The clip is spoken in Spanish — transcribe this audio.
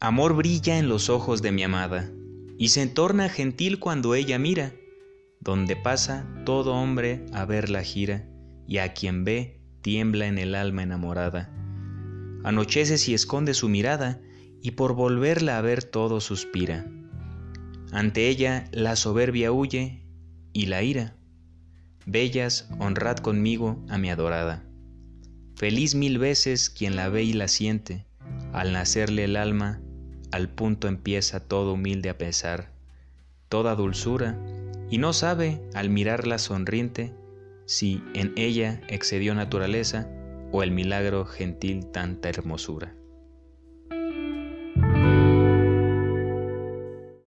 Amor brilla en los ojos de mi amada, y se entorna gentil cuando ella mira, donde pasa todo hombre a verla gira, y a quien ve tiembla en el alma enamorada. Anochece si esconde su mirada, y por volverla a ver todo suspira. Ante ella la soberbia huye y la ira. Bellas, honrad conmigo a mi adorada. Feliz mil veces quien la ve y la siente, al nacerle el alma, al punto empieza todo humilde a pesar, toda dulzura, y no sabe, al mirarla sonriente, si en ella excedió naturaleza o el milagro gentil tanta hermosura.